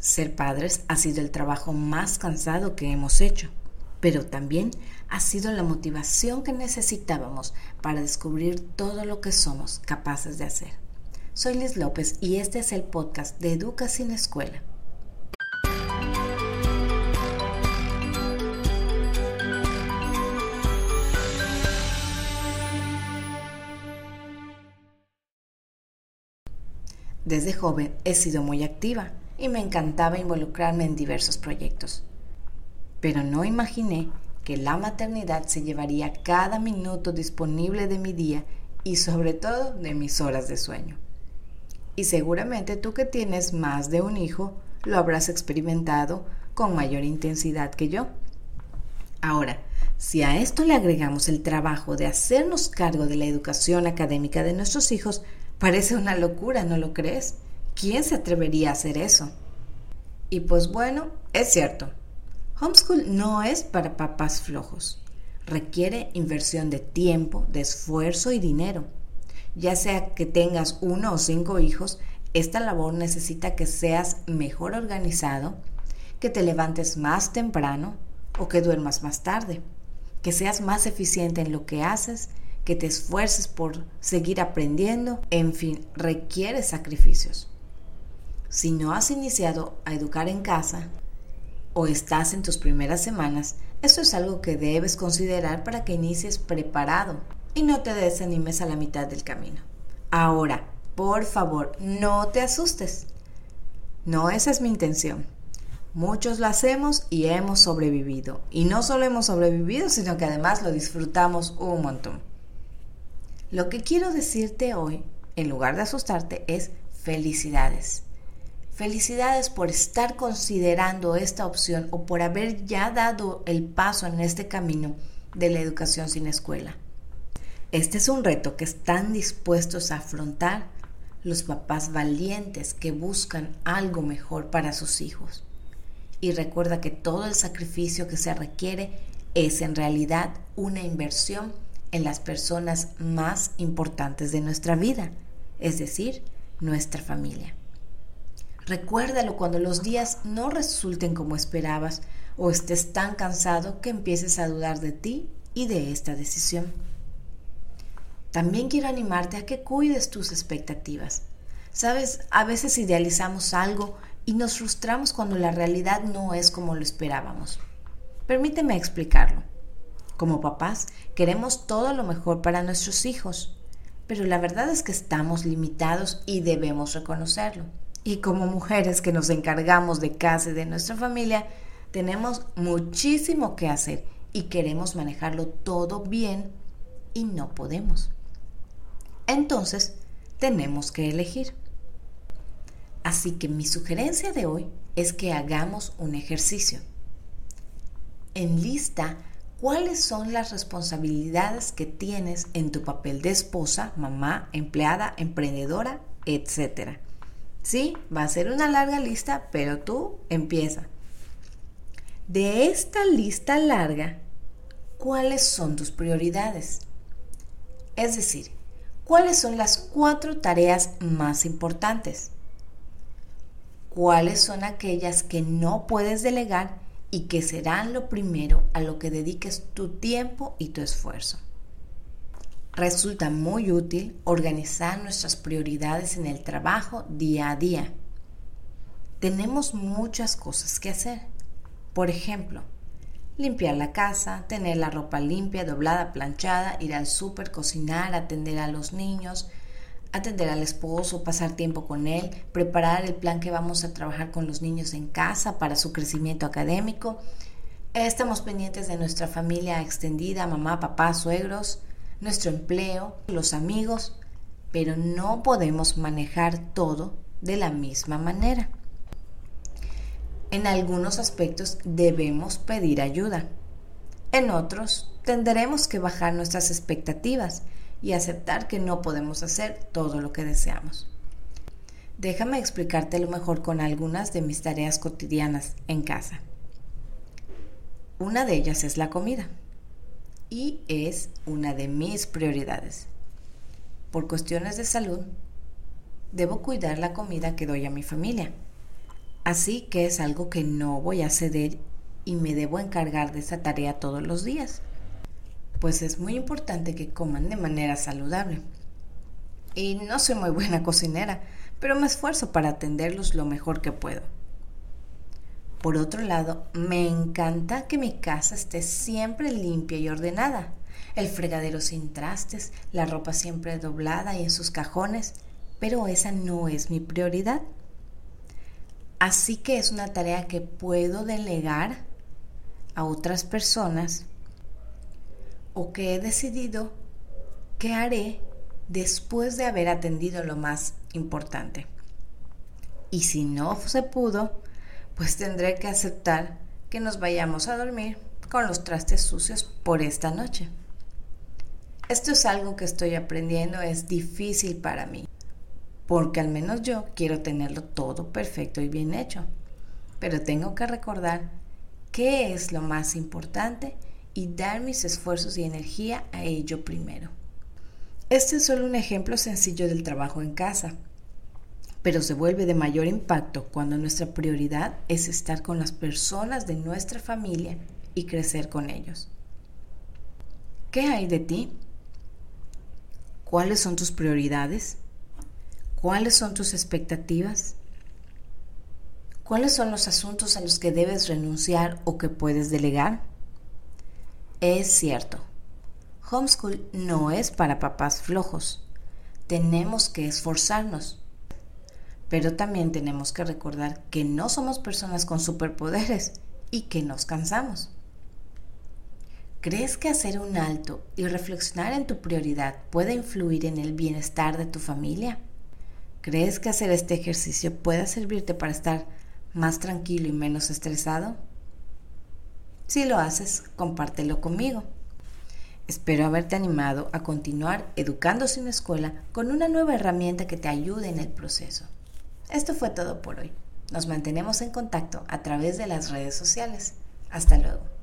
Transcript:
Ser padres ha sido el trabajo más cansado que hemos hecho, pero también ha sido la motivación que necesitábamos para descubrir todo lo que somos capaces de hacer. Soy Liz López y este es el podcast de Educa sin Escuela. Desde joven he sido muy activa y me encantaba involucrarme en diversos proyectos. Pero no imaginé que la maternidad se llevaría cada minuto disponible de mi día y sobre todo de mis horas de sueño. Y seguramente tú que tienes más de un hijo lo habrás experimentado con mayor intensidad que yo. Ahora, si a esto le agregamos el trabajo de hacernos cargo de la educación académica de nuestros hijos, parece una locura, ¿no lo crees? ¿Quién se atrevería a hacer eso? Y pues bueno, es cierto. Homeschool no es para papás flojos. Requiere inversión de tiempo, de esfuerzo y dinero. Ya sea que tengas uno o cinco hijos, esta labor necesita que seas mejor organizado, que te levantes más temprano o que duermas más tarde, que seas más eficiente en lo que haces, que te esfuerces por seguir aprendiendo, en fin, requiere sacrificios. Si no has iniciado a educar en casa o estás en tus primeras semanas, esto es algo que debes considerar para que inicies preparado y no te desanimes a la mitad del camino. Ahora, por favor, no te asustes. No esa es mi intención. Muchos lo hacemos y hemos sobrevivido. Y no solo hemos sobrevivido, sino que además lo disfrutamos un montón. Lo que quiero decirte hoy, en lugar de asustarte, es felicidades. Felicidades por estar considerando esta opción o por haber ya dado el paso en este camino de la educación sin escuela. Este es un reto que están dispuestos a afrontar los papás valientes que buscan algo mejor para sus hijos. Y recuerda que todo el sacrificio que se requiere es en realidad una inversión en las personas más importantes de nuestra vida, es decir, nuestra familia. Recuérdalo cuando los días no resulten como esperabas o estés tan cansado que empieces a dudar de ti y de esta decisión. También quiero animarte a que cuides tus expectativas. Sabes, a veces idealizamos algo y nos frustramos cuando la realidad no es como lo esperábamos. Permíteme explicarlo. Como papás, queremos todo lo mejor para nuestros hijos, pero la verdad es que estamos limitados y debemos reconocerlo. Y como mujeres que nos encargamos de casa y de nuestra familia, tenemos muchísimo que hacer y queremos manejarlo todo bien y no podemos. Entonces, tenemos que elegir. Así que mi sugerencia de hoy es que hagamos un ejercicio. Enlista cuáles son las responsabilidades que tienes en tu papel de esposa, mamá, empleada, emprendedora, etcétera Sí, va a ser una larga lista, pero tú empieza. De esta lista larga, ¿cuáles son tus prioridades? Es decir, ¿cuáles son las cuatro tareas más importantes? ¿Cuáles son aquellas que no puedes delegar y que serán lo primero a lo que dediques tu tiempo y tu esfuerzo? Resulta muy útil organizar nuestras prioridades en el trabajo día a día. Tenemos muchas cosas que hacer. Por ejemplo, limpiar la casa, tener la ropa limpia, doblada, planchada, ir al súper, cocinar, atender a los niños, atender al esposo, pasar tiempo con él, preparar el plan que vamos a trabajar con los niños en casa para su crecimiento académico. Estamos pendientes de nuestra familia extendida, mamá, papá, suegros, nuestro empleo, los amigos, pero no podemos manejar todo de la misma manera. En algunos aspectos debemos pedir ayuda. En otros tendremos que bajar nuestras expectativas y aceptar que no podemos hacer todo lo que deseamos. Déjame explicarte lo mejor con algunas de mis tareas cotidianas en casa. Una de ellas es la comida y es una de mis prioridades. Por cuestiones de salud, debo cuidar la comida que doy a mi familia. Así que es algo que no voy a ceder y me debo encargar de esta tarea todos los días. Pues es muy importante que coman de manera saludable. Y no soy muy buena cocinera, pero me esfuerzo para atenderlos lo mejor que puedo. Por otro lado, me encanta que mi casa esté siempre limpia y ordenada. El fregadero sin trastes, la ropa siempre doblada y en sus cajones, pero esa no es mi prioridad. Así que es una tarea que puedo delegar a otras personas o que he decidido que haré después de haber atendido lo más importante. Y si no se pudo, pues tendré que aceptar que nos vayamos a dormir con los trastes sucios por esta noche. Esto es algo que estoy aprendiendo, es difícil para mí, porque al menos yo quiero tenerlo todo perfecto y bien hecho, pero tengo que recordar qué es lo más importante y dar mis esfuerzos y energía a ello primero. Este es solo un ejemplo sencillo del trabajo en casa, pero se vuelve de mayor impacto cuando nuestra prioridad es estar con las personas de nuestra familia y crecer con ellos. ¿Qué hay de ti? ¿Cuáles son tus prioridades? ¿Cuáles son tus expectativas? ¿Cuáles son los asuntos a los que debes renunciar o que puedes delegar? Es cierto, homeschool no es para papás flojos. Tenemos que esforzarnos pero también tenemos que recordar que no somos personas con superpoderes y que nos cansamos. ¿Crees que hacer un alto y reflexionar en tu prioridad puede influir en el bienestar de tu familia? ¿Crees que hacer este ejercicio pueda servirte para estar más tranquilo y menos estresado? Si lo haces, compártelo conmigo. Espero haberte animado a continuar educándose en la escuela con una nueva herramienta que te ayude en el proceso. Esto fue todo por hoy. Nos mantenemos en contacto a través de las redes sociales. Hasta luego.